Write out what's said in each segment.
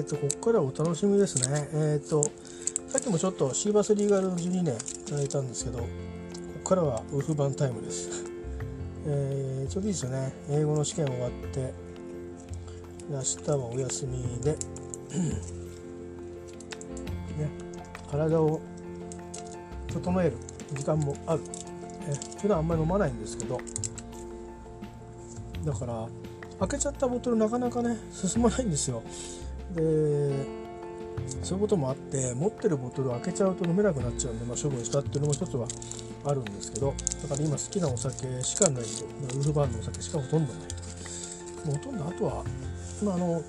ーと、ここからお楽しみですね。えっ、ー、と、さっきもちょっとシーバスリーガル12年いただいたんですけど、ここからはウルフ版タイムです。えー、ちょうどいいですよね。英語の試験終わって、明日はお休みで、ね、体を整える時間もある。え普段あんまり飲まないんですけど、だから開けちゃったボトルなかなかね進まないんですよでそういうこともあって持ってるボトルを開けちゃうと飲めなくなっちゃうんで、まあ、処分したっていうのも一つはあるんですけどだから今好きなお酒しかない。とウルフバーンのお酒しかほとんどない。もうほとんどあとは、まあ、あの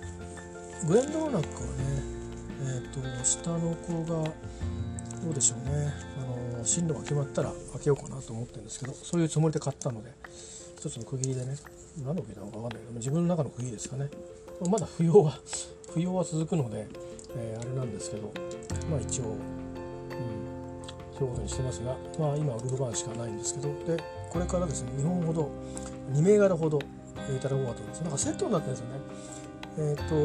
グレンドロナックはねえっ、ー、と下の子がどうでしょうね。あの進路が決まったら開けようかなと思ってるんですけどそういうつもりで買ったので一つの区切りでね何の区切りなのか分かんないけど自分の中の区切りですかね。まだ不要は不要は続くので、えー、あれなんですけどまあ一応、うん、そういうことにしてますがまあ今ウルフバーンしかないんですけどでこれからですね2本ほど2銘柄ほどいただこうかと思います。なんかセットになってるんですよね。えっ、ー、と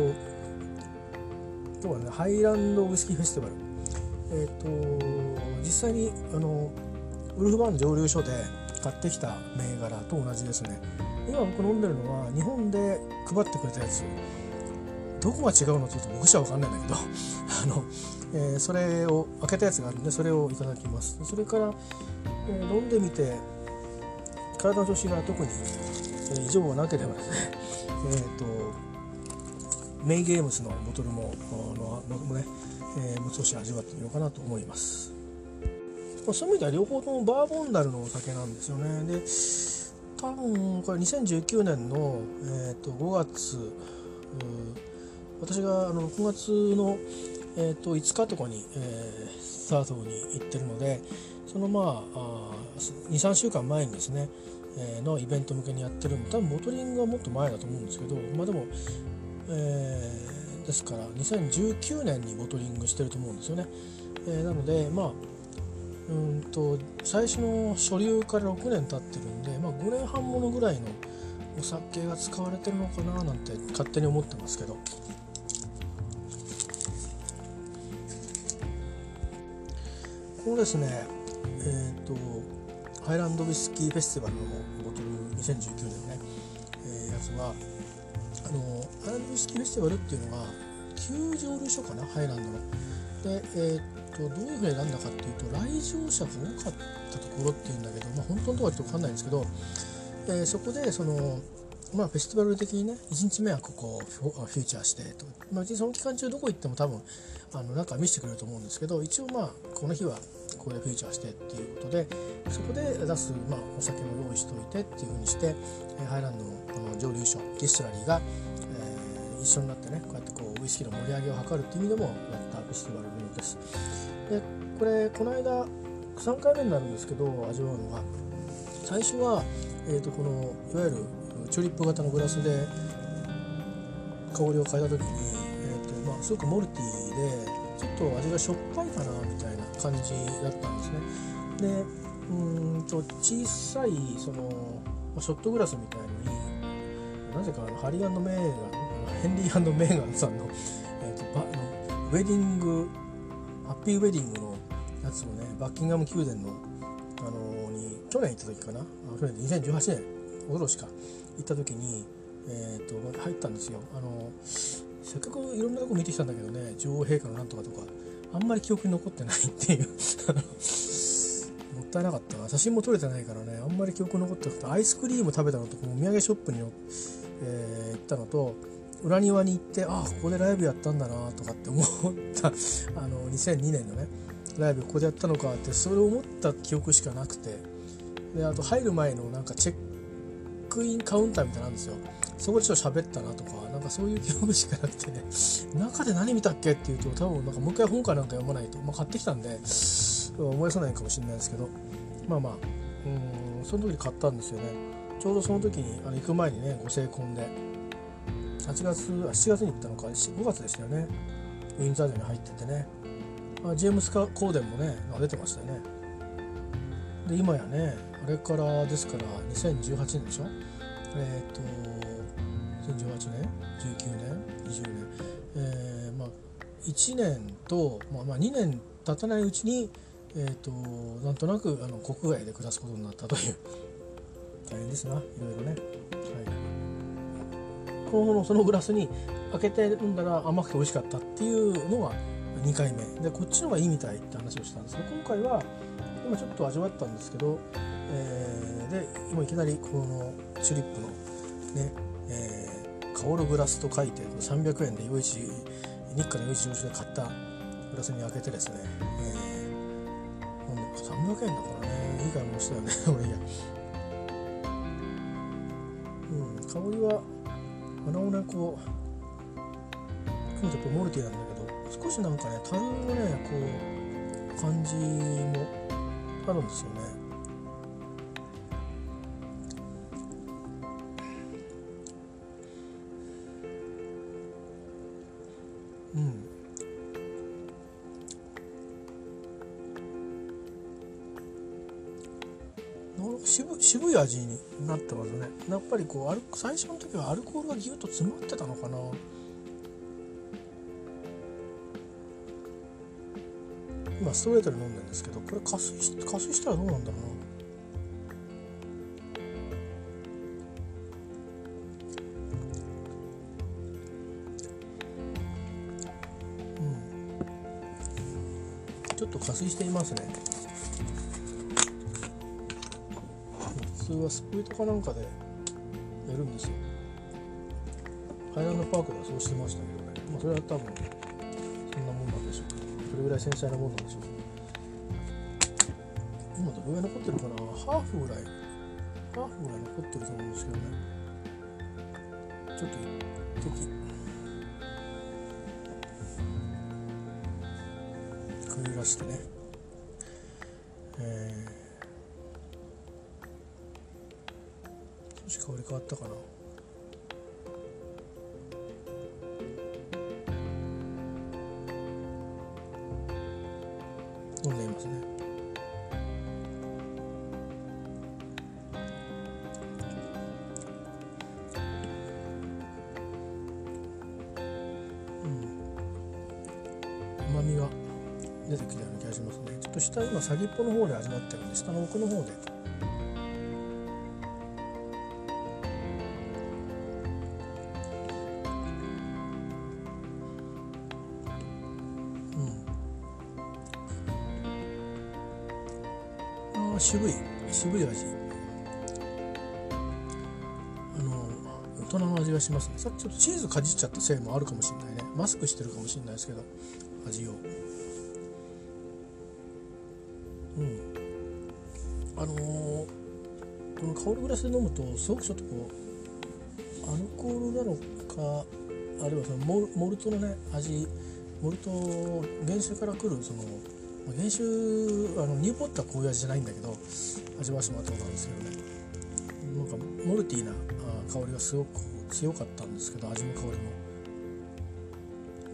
今日はねハイランドウイスキーフェスティバル。えっ、ー、と実際にあのウルフバーン蒸留所で買ってきた銘柄と同じですね。今僕飲んでるのは日本で配ってくれたやつ。どこが違うのって言うと僕じゃ分かんないんだけど あの、えー、それを開けたやつがあるんでそれをいただきます。それから、えー、飲んでみて体の調子が特に、えー、異常がなければですね えっ、とメイゲームスのボトルものもね、えー、もう少し味わってみようかなと思います。そういう意味では両方ともバーボンダルのお酒なんですよね。で多分これ2019年の、えー、と5月私があの6月の、えー、と5日とかに、えー、スタートに行ってるのでそのまああ23週間前にですね、えー、のイベント向けにやってる多分ボトリングはもっと前だと思うんですけどまあでも、えー、ですから2019年にボトリングしてると思うんですよね。えー、なのでまあうんと最初の所流から6年経ってるんで、まあ、5年半ものぐらいのお酒が使われてるのかななんて勝手に思ってますけどこのですねえっ、ー、とハイランドウイスキーフェスティバルのボトル2019年のね、えー、やつはあのハイランドウイスキーフェスティバルっていうのが旧蒸留所かなハイランドの。で、えーとどういうふうに選んだかっていうと来場者が多かったところっていうんだけど、まあ、本当のところはちょっと分かんないんですけど、えー、そこでその、まあ、フェスティバル的にね1日目はここをフューチャーしてと、まあ、その期間中どこ行っても多分あのなんか見せてくれると思うんですけど一応まあこの日はここでフューチャーしてっていうことでそこで出す、まあ、お酒も用意しておいてっていうふうにして、ハイランドのこの蒸留所ディストラリーが、えー、一緒になってねこうやってこうウイスキーの盛り上げを図るっていう意味でもやったフェスティバルのようです。でこれこの間3回目になるんですけど味わうのが最初は、えーと、このいわゆるチューリップ型のグラスで香りを変えた時に、えーとまあ、すごくモルティーでちょっと味がしょっぱいかなみたいな感じだったんですね。でうんと小さいそのショットグラスみたいになぜかあのハリーメーガンヘンリーメーガンさんの,、えーと、バウェディングハッピーウェディングのやつをねバッキンガム宮殿の、あのー、に去年行った時かな。去年2018年おととしか行った時に、えーと、入ったんですよ、あの、せっかくいろんなとこ見てきたんだけどね女王陛下のなんとかとか。あんまり記憶に残ってないっていう。もったいなかった。な写真も撮れてないからね。あんまり記憶残ってなくて。アイスクリーム食べたのとお土産ショップに、えー、行ったのと裏庭に行ってああここでライブやったんだなとかって思った。あの2002年のね。ライブここでやったのかってそれを思った記憶しかなくて。であと入る前のなんかチェックインカウンターみたいなんですよ。そこでちょっと喋ったなとかなんかそういう記憶しかなくてね 中で何見たっけっていうと多分なんかもう一回本かなんか読まないと、まあ、買ってきたんで思い出さないかもしれないですけどまあまあうんその時に買ったんですよね。ちょうどその時にあの行く前にねご成婚で8月あ7月に行ったのか5月でしたよね。ウィンザー城に入っててね、あ、ジェームス・コーデンもね出てましたよね。で今やねあれからですから2018年でしょ？えっ、ー、と2018年19年20年。えーまあ、1年と、まあ、まあ2年経たないうちに、えーと、なんとなくあの国外で暮らすことになったという。大変ですないろいろね。はい。このそのグラスに開けて飲んだら甘くて美味しかったっていうのが2回目。でこっちの方がいいみたいって話をしたんですけど今回は今ちょっと味わったんですけど、えー、で今いきなりこのチューリップのね、えー、香るグラスと書いて300円で余市日課の余市上手で買ったグラスに開けてですね、えー、飲んで300円だからね。いい買い物したよね。俺いや。うん香りはなおねこう今度やっぱモルティなんだけど少しなんかね樽のねこう感じもあるんですよね。味になってますね。やっぱりこう最初の時はアルコールがギュッと詰まってたのかな。今ストレートで飲んでるんですけどこれ加水し加水したらどうなんだろうな。うん。ちょっと加水していますね。はスプリートかなんかでやるんですよ。ハイランドパークではそうしてましたけどね、まあ、それは多分そんなもんなんでしょう。それぐらい繊細なもんなんでしょう。今どれぐらい残ってるかな？ハーフぐらい。ハーフぐらい残ってると思うんですけどね。ちょっと一時くぐらしてね。ったかな。飲んでいますね。うん。旨味が出てきたような気がしますね。ちょっと下今先っぽの方で味わってるんで下の奥の方で。渋い渋い味。あの大人の味がしますね。さっきちょっとチーズかじっちゃったせいもあるかもしれないね。マスクしてるかもしれないですけど味を。うん。あのー、この香るグラスで飲むとすごくちょっとこうアルコールなのかあるいはそのモルモルトのね味モルト原酒からくるその原酒あのニューポットはこういう味じゃないんだけど味わわせてもらったことあるんですけどね。なんかモルティーな香りがすごく強かったんですけど味の香りも。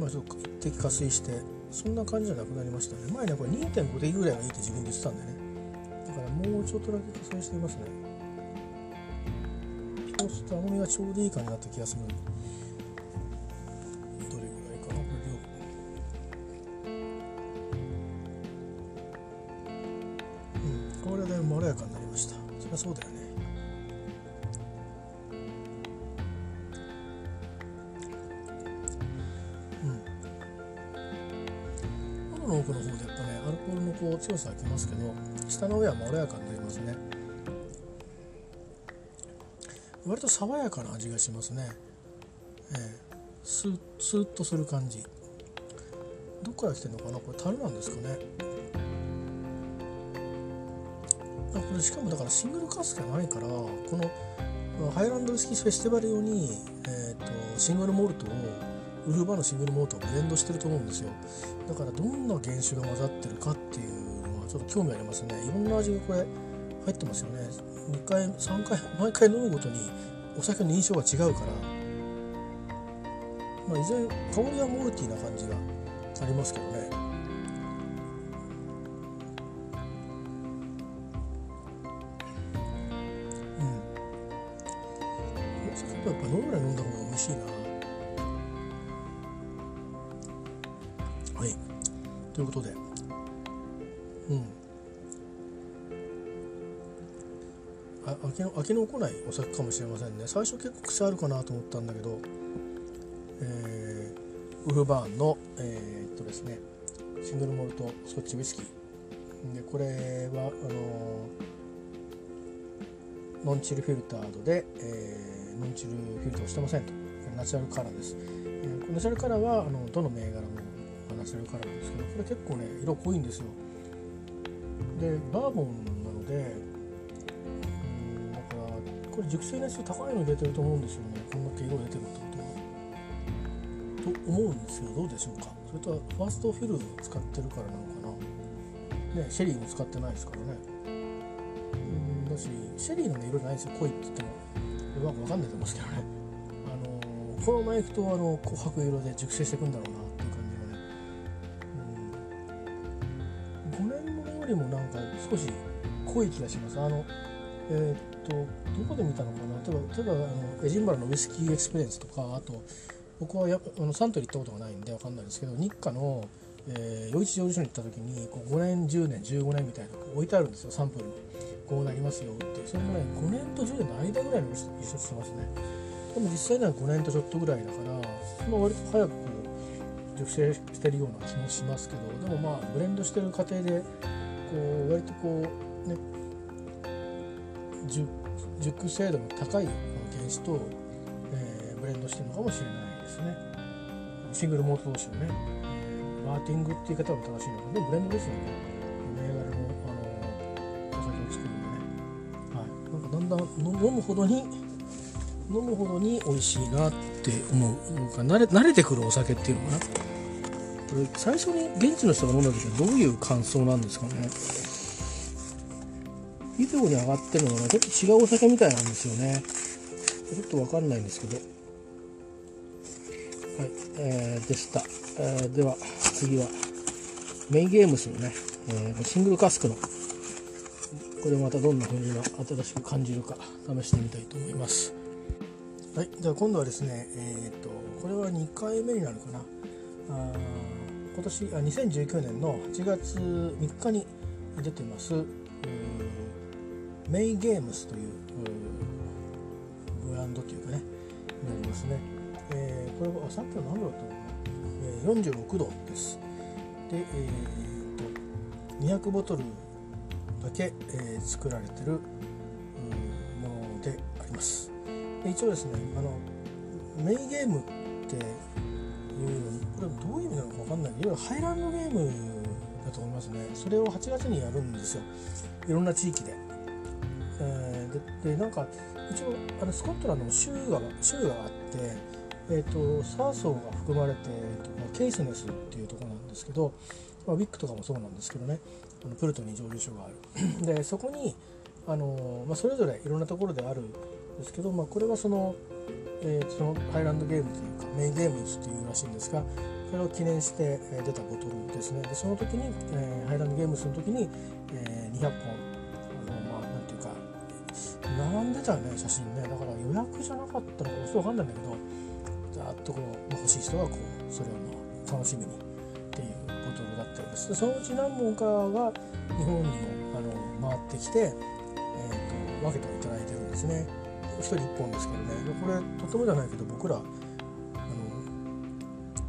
まあちょっと一滴加水してそんな感じじゃなくなりましたね。前ねこれ2.5滴ぐらいがいいって自分で言ってたんでね。だからもうちょっとだけ加水していますね。そうすると甘みがちょうどいい感じになった気がする。割と爽やかな味がしますね。ええ。スースーッとする感じ。どっから来てるのかな？これ樽なんですかね。これしかもだからシングルカスじゃないからこのハイランドウイスキーフェスティバル用に、えーと、シングルモルトをウルフバーのシングルモルトをブレンドしてると思うんですよ。だからどんな原酒が混ざってるかっていうのはちょっと興味ありますね。いろんな味がこれ入ってますよね。2回3回毎回飲むごとにお酒の印象が違うから。まあいずれ香りはモルティーな感じがありますけどね。きの飽きの来ないお酒かもしれませんね。最初結構癖あるかなと思ったんだけど、えー、ウルフバーンのえー、っとですねシングルモルトスコッチウイスキー。でこれはあの non-chill filtered で、えー、 non-chill filter をしてませんと。ナチュラルカラーです、えー、ナチュラルカラーはあのどの銘柄もナチュラルカラーなんですけどこれ結構ね色濃いんですよ。でバーボン熟成熱高いの入れてると思うんですよね。こんだけ色出てるってことは。と思うんですけどどうでしょうか。それとはファーストフィル使ってるからなのかな。ねシェリーも使ってないですからね。うん。だしシェリーのね色じゃないですよ。濃いって言ってもうまく分かんないと思うんですけどね。あのこのままいくとあの琥珀色で熟成していくんだろうなっていう感じがね、うん、5年ものよりもなんか少し濃い気がします。あのえー、とどこで見たのかな？例えば例えばあのエジンバラのウイスキーエクスペリエンスとかあと僕はやあのサントリー行ったことがないんで分かんないですけどニッカの、えー、余市蒸留所に行った時にこう5年10年15年みたいな置いてあるんですよサンプル。にこうなりますよって。それもね5年と10年の間ぐらいの色してますね。でも実際には5年とちょっとぐらいだから、まあ、割と早くこう熟成してるような気もしますけどでもまあブレンドしてる過程でこう割とこうね熟成度の高いこの原子と、えー、ブレンドしてるのかもしれないですね。シングルモート同士をね、え、マーティングっていう言い方も正しいのかでもブレンドですよね。銘柄の、あのお酒を作るんでね、はい、なんかだんだん飲むほどに飲むほどに美味しいなって思うなんか慣れ慣れてくるお酒っていうのかな。これ最初に現地の人が飲んだ時はどういう感想なんですかね。ビデオに上がってるのがちょっと違うお酒みたいなんですよね。ちょっとわかんないんですけど。はい、えー、でした、えー、では次はメインゲームスのね、えー、シングルカスクの。これまたどんな風に新しく感じるか試してみたいと思います。はいじゃあ今度はですねえっ、とこれは2回目になるかな。あ今年あ2019年の8月3日に出てます。メイゲームスというブランドというかねになりますね、えー、これはさっきの何度だったのかな、えー、46度です。で、えーと、200ボトルだけ、えー、作られてるものであります。で一応ですねあのメイゲームっていうこれどういう意味なのか分かんない。いわゆるハイランドゲームだと思いますね。それを8月にやるんですよ。いろんな地域でえー、ででなんか一応あのスコットランドの州が州があって、えーと、サーソーが含まれて、えーとまあ、ケイスネスっていうところなんですけど、まあ、ウィックとかもそうなんですけどね。あのプルトに蒸留所がある。でそこにあの、まあ、それぞれいろんなところであるんですけど、まあ、これはその,、えー、そのハイランドゲームというかメインゲームっていうらしいんですがそれを記念して出たボトルですね。でその時に、えー、ハイランドゲームスの時に、えー、200本並んでたね写真ね。だから予約じゃなかったのかちょっと分かんないんだけどざっとこう欲しい人はこうそれをまあ楽しみにっていうボトルだったりです。でそのうち何本かが日本にもあの回ってきて、えーと、分けていただいてるんですね。1人1本ですけどね。でこれとてもじゃないけど僕らあの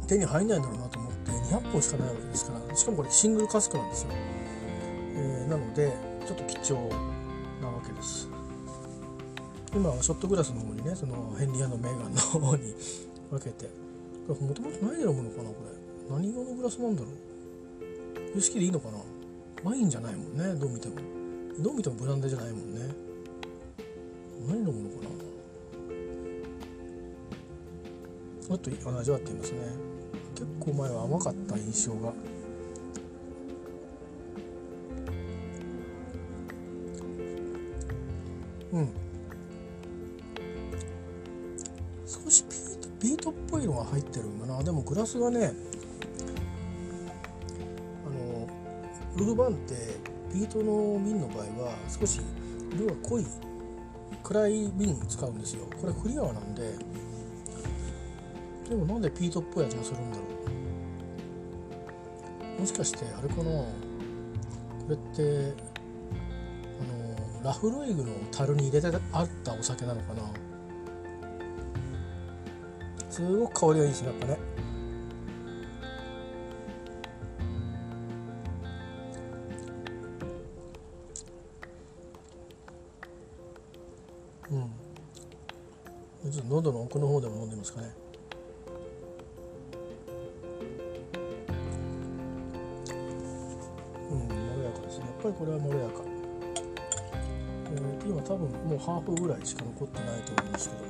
手に入んないんだろうなと思って200本しかないわけですからしかもこれシングルカスクなんですよ、えー、なのでちょっと貴重今はショットグラスの方にねそのヘンリーメーガンの方に 分けて。これもともと何で飲むのかなこれ。何色のグラスなんだろう。ウイスキーでいいのかな。ワインじゃないもんねどう見ても。どう見てもブランデーじゃないもんね。何飲むのかな。ちょっと味わってみますね。結構前は甘かった印象が。うん。少しビートビートっぽいのが入ってるんだな。でもグラスがねあのウルバンってビートの瓶の場合は少し色が濃い暗い瓶使うんですよ。これクリアなんで。でもなんでピートっぽい味がするんだろう。もしかしてあれかな。これってあのラフロイグの樽に入れてあったお酒なのかな。すごく香りがいいですねやっぱね。うん。ちょっと喉の奥の方でも飲んでみますかね。うんまろやかですね。やっぱりこれはまろやか。えー、今多分もうハーフぐらいしか残ってないと思うんですけど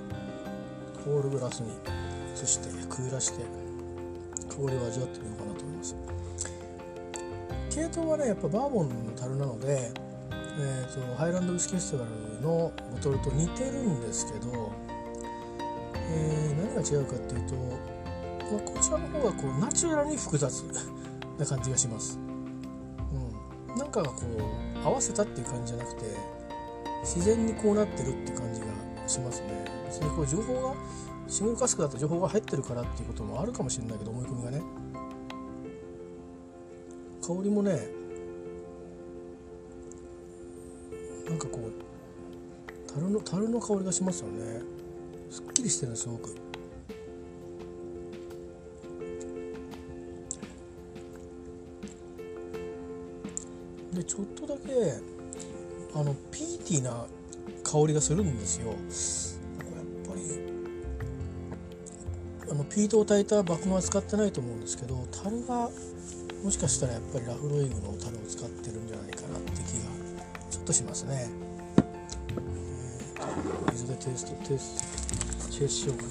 コールグラスに。移してくぐらして香りを味わってみようかなと思います。系統はねやっぱバーボンの樽なので、えーと、ハイランドウイスキーフェスティバルのボトルと似てるんですけど、えー、何が違うかっていうと、まあ、こちらの方がこうナチュラルに複雑な感じがします、うん、なんかがこう合わせたっていう感じじゃなくて自然にこうなってるって感じがしますね。別にこう情報がシングルカスクだと情報が入ってるからっていうこともあるかもしれないけど思い込みがね。香りもねなんかこう樽の樽の香りがしますよね。すっきりしてるすごく。でちょっとだけあのピーティーな香りがするんですよ。あのピートを炊いた麦芽は使ってないと思うんですけど樽がもしかしたらやっぱりラフロイグの樽を使ってるんじゃないかなって気がちょっとしますね、えー、水でテイストテイストチェイスしようかな。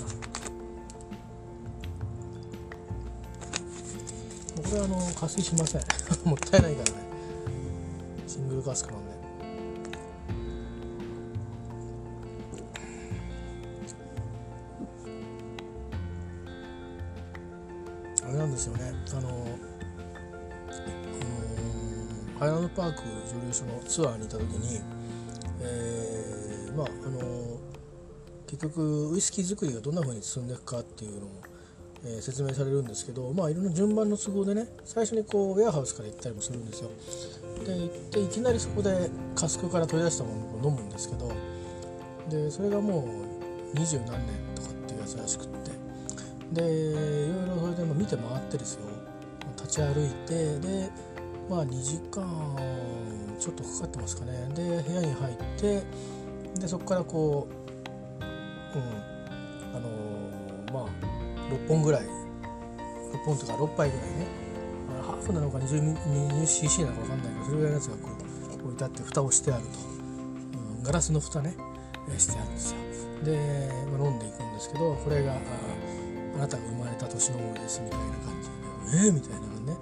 これはあの加水しません。もったいないからね。シングルカスクなんで。ク蒸留所のツアーに行った時に、えー、まああの結局ウイスキー作りがどんな風に進んでいくかっていうのを、えー、説明されるんですけどまあいろんな順番の都合でね最初にこうウェアハウスから行ったりもするんですよ。で行っていきなりそこでカスクから取り出したものを飲むんですけどでそれがもう二十何年とかっていうやつらしくって。でいろいろそれでも見て回ってですよ。立ち歩いてでまあ2時間ちょっとかかってますかね。で部屋に入ってでそこからこううんあのー、まあ6本ぐらい。6本とか6杯ぐらいね。ハーフなのか 20cc なのか分かんないけどそれぐらいのやつがこう置いてあって蓋をしてあると、うん、ガラスの蓋ね。してあるんですよ。で、まあ、飲んでいくんですけどこれがあなたが生まれた年のものですみたいな感じで。えー、みたいなね、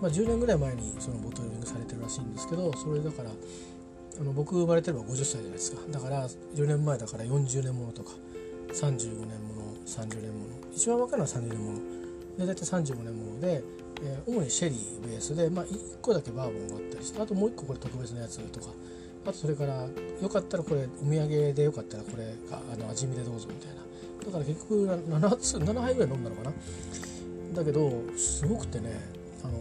まあ、10年ぐらい前にそのボトルリングされてるらしいんですけどそれだからあの僕生まれてれば50歳じゃないですか。だから10年前だから40年ものとか35年もの30年もの。一番若いのは30年もの。で大体35年もので、えー、主にシェリーベースで、まあ、1個だけバーボンがあったりしてあともう1個これ特別なやつとかあとそれからよかったらこれお土産でよかったらこれがあの味見でどうぞみたいな。だから結局 7, つ7杯ぐらい飲んだのかな。だけどすごくてねあの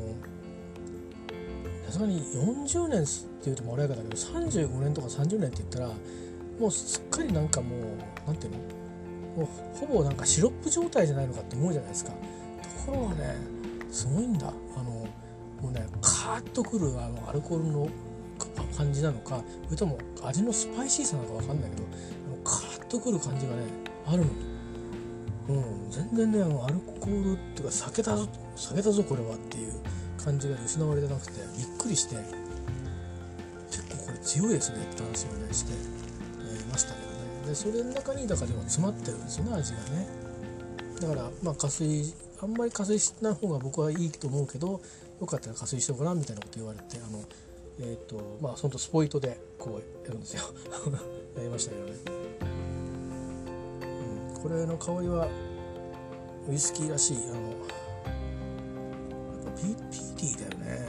さすがに40年っていうともらえかだけど35年とか30年って言ったらもうすっかりなんかもう何ていうの？もうほぼなんかシロップ状態じゃないのかって思うじゃないですか。ところがねすごいんだ。あのもうねカーッとくるあのアルコールの感じなのかそれとも味のスパイシーさなのか分かんないけどカーッとくる感じがねあるの。うん、全然ねアルコールっていうか酒だぞ酒だぞこれはっていう感じが失われてなくてびっくりして結構これ強いですねって話をねして、えー、ましたけどね。でそれの中にだからでも詰まってるんですよね味がね。だからまあ加水あんまり加水しない方が僕はいいと思うけどよかったら加水しようかなみたいなこと言われてあのえっ、ー、とまあそのスポイトでこうやるんですよ。やりましたけどね。これの香りはウイスキーらしいあのやっぱピピーティーだよね。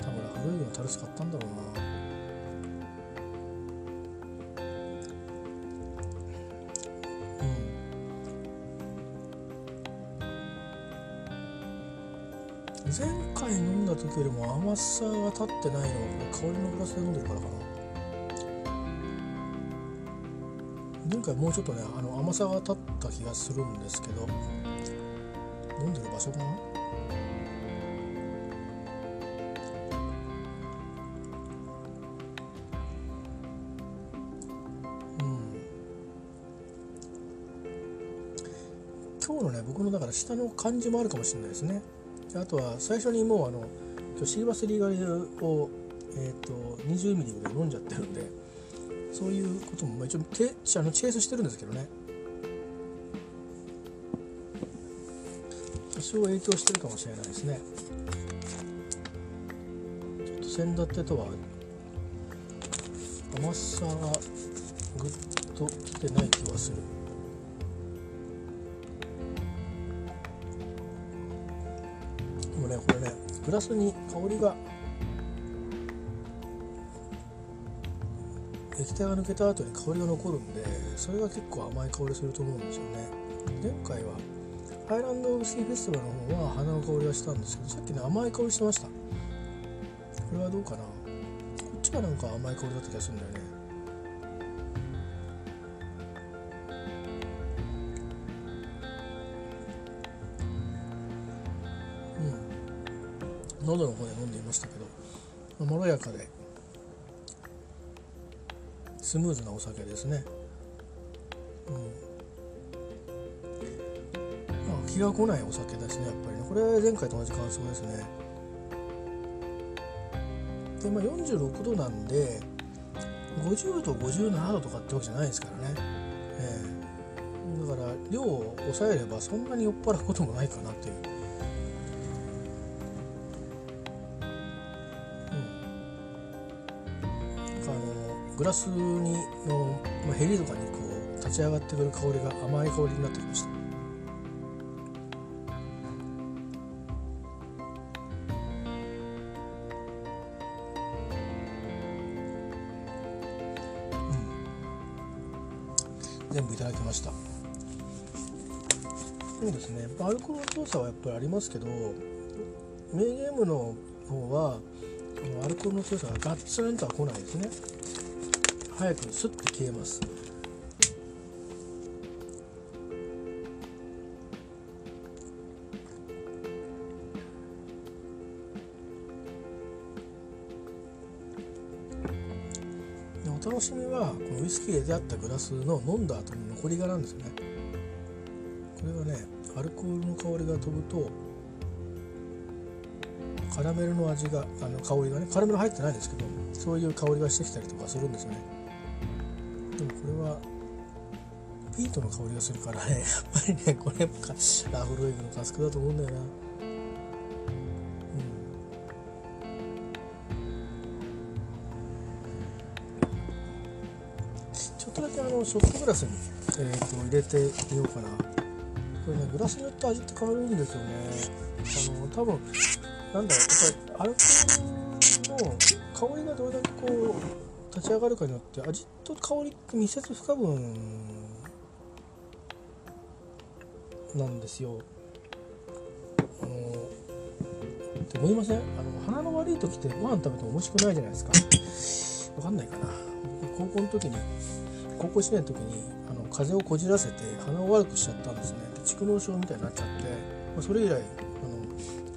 多分古いのタルス買ったんだろうな。うん。前回飲んだ時よりも甘さが立ってないのは香りのグラスで飲んでるからかな。前回もうちょっとねあの甘さが立った気がするんですけど飲んでる場所かな？のだから下の感じもあるかもしれないですね。あとは最初にもうあの今日シーバスリーガルを、えーと、20ミリぐらい飲んじゃってるんでそういうことも、まあ、一応テあのチェイスしてるんですけどね。多少影響してるかもしれないですね。ちょっと先立てとは甘さがぐっときてない気はする。プラスに香りが液体が抜けた後に香りが残るんでそれが結構甘い香りすると思うんですよね。前回はハイランドウスキーフェスティバルの方は花の香りがしたんですけどさっきね甘い香りしてました。これはどうかな？こっちがなんか甘い香りだった気がするんだよね。喉の方で飲んでいましたけどまろやかでスムーズなお酒ですね、うん。ま、気が来ないお酒ですねやっぱりね。これ前回と同じ感想ですね。でまあ46度なんで50度57度とかってわけじゃないですからね、えー、だから量を抑えればそんなに酔っ払うこともないかなという。あのグラスにの、まあ、ヘリとかにこう立ち上がってくる香りが甘い香りになってきました。全部いただきました。そうですね。アルコールの強さはやっぱりありますけどメイゲームの方はルコールの強さがガッツンとは来ないですね。早くスッと消えます。お楽しみはこのウイスキーで出会ったグラスの飲んだ後の残りがなんですよね。これがねアルコールの香りが飛ぶとカラメルの味があの香りがねカラメル入ってないですけどそういう香りがしてきたりとかするんですよね。でもこれはピートの香りがするからねやっぱりねこれやっぱラフロイグのカスクだと思うんだよな。うん。ちょっとだけショットグラスに、えーと、入れてみようかな。これねグラスによって味って変わるんですよね。あの多分なんだろうやっぱりアルコールの香りがどれだけこう立ち上がるかによって味と香りって密接不可分なんですよ。あのって思いません？あの鼻の悪い時ってご飯食べても美味しくないじゃないですか。わかんないかな。高校の時に高校1年の時にあの風邪をこじらせて鼻を悪くしちゃったんですね。蓄膿症みたいになっちゃって、まあ、それ以来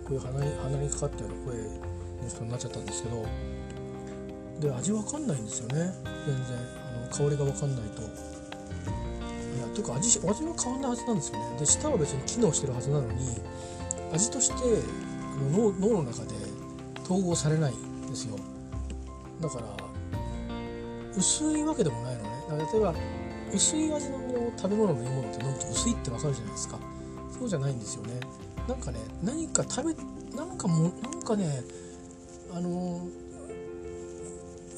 こういう鼻に鼻にかかったような声の人になっちゃったんですけど。で味わかんないんですよね。全然。あの香りが分かんないと。いやというか味味は変わんないはずなんですよね。で舌は別に機能してるはずなのに味としてあの脳の中で統合されないんですよ。だから薄いわけでもないのね。例えば薄い味の食べ物の飲み物って飲むと薄いってわかるじゃないですか。そうじゃないんですよね。なんかね何か食べなんかもなんかねあの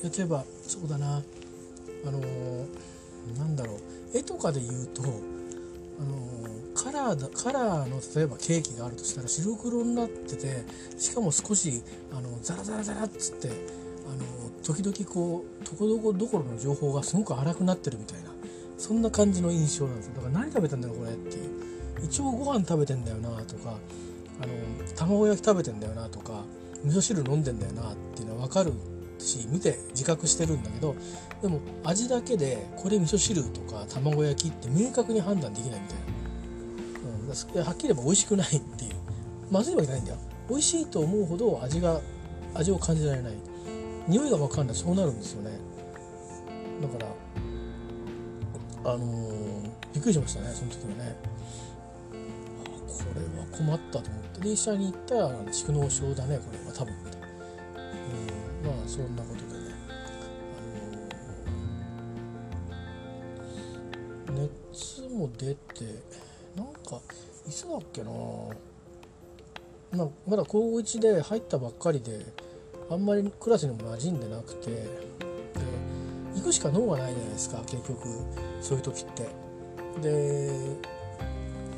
例えばそうだなあのなんだろう絵とかで言うとあのカラーだカラーの例えばケーキがあるとしたら白黒になっててしかも少しあのザラザラザラっつってあの時々こうとこどこどころの情報がすごく荒くなってるみたいなそんな感じの印象なんですよ。だから何食べたんだろうこれ。一応ご飯食べてんだよなとかあの卵焼き食べてんだよなとか味噌汁飲んでんだよなっていうのは分かるし見て自覚してるんだけどでも味だけでこれ味噌汁とか卵焼きって明確に判断できないみたいな、うん、はっきり言えば美味しくないっていう。まずいわけないんだよ。美味しいと思うほど味が味を感じられない。匂いが分かんない。そうなるんですよね。だからあのー、びっくりしましたねその時はね。れは困ったと思ってで医者に行ったら蓄膿症だねこれは多分みたいな、うん、まあそんなことでね、あのー、熱も出てなんかいつだっけなまあ、まだ高1で入ったばっかりであんまりクラスにも馴染んでなくてで行くしか脳がないじゃないですか結局そういう時って。で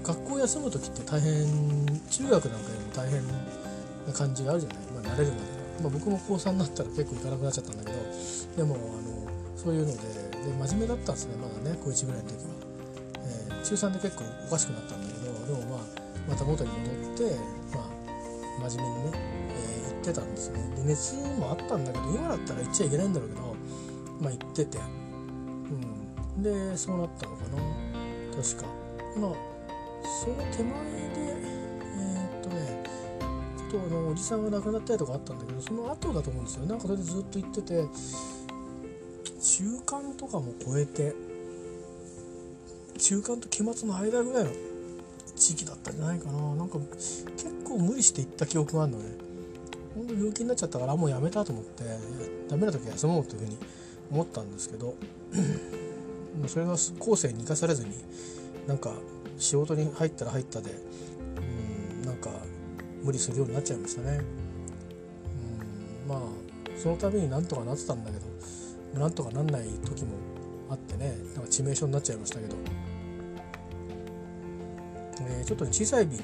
学校休む時って大変中学なんかよりも大変な感じがあるじゃない、まあ、慣れるまでは、まあ、僕も高3になったら結構行かなくなっちゃったんだけどでもあのそういうのでで真面目だったんですねまだね高1ぐらいの時は、えー、中3で結構おかしくなったんだけどでもまあまた元に戻ってまあ真面目にね、えー、行ってたんですね。で熱もあったんだけど今だったら行っちゃいけないんだろうけどまあ行ってて。うん。でそうなったのかな。確か。まあその手前でえー、っとねちょっとあのおじさんが亡くなったりとかあったんだけどその後だと思うんですよ。なんかそれでずっと行ってて中間とかも超えて中間と期末の間ぐらいの地域だったんじゃないかな。なんか結構無理して行った記憶があるのね。ほんと病気になっちゃったからもうやめたと思ってダメな時は休もうというふうに思ったんですけど それが後世に生かされずになんか仕事に入ったら入ったでうんなんか無理するようになっちゃいましたね。うんまあその度になんとかなってたんだけどなんとかなんない時もあってねなんか致命傷になっちゃいましたけど、えー、ちょっと、小さいビ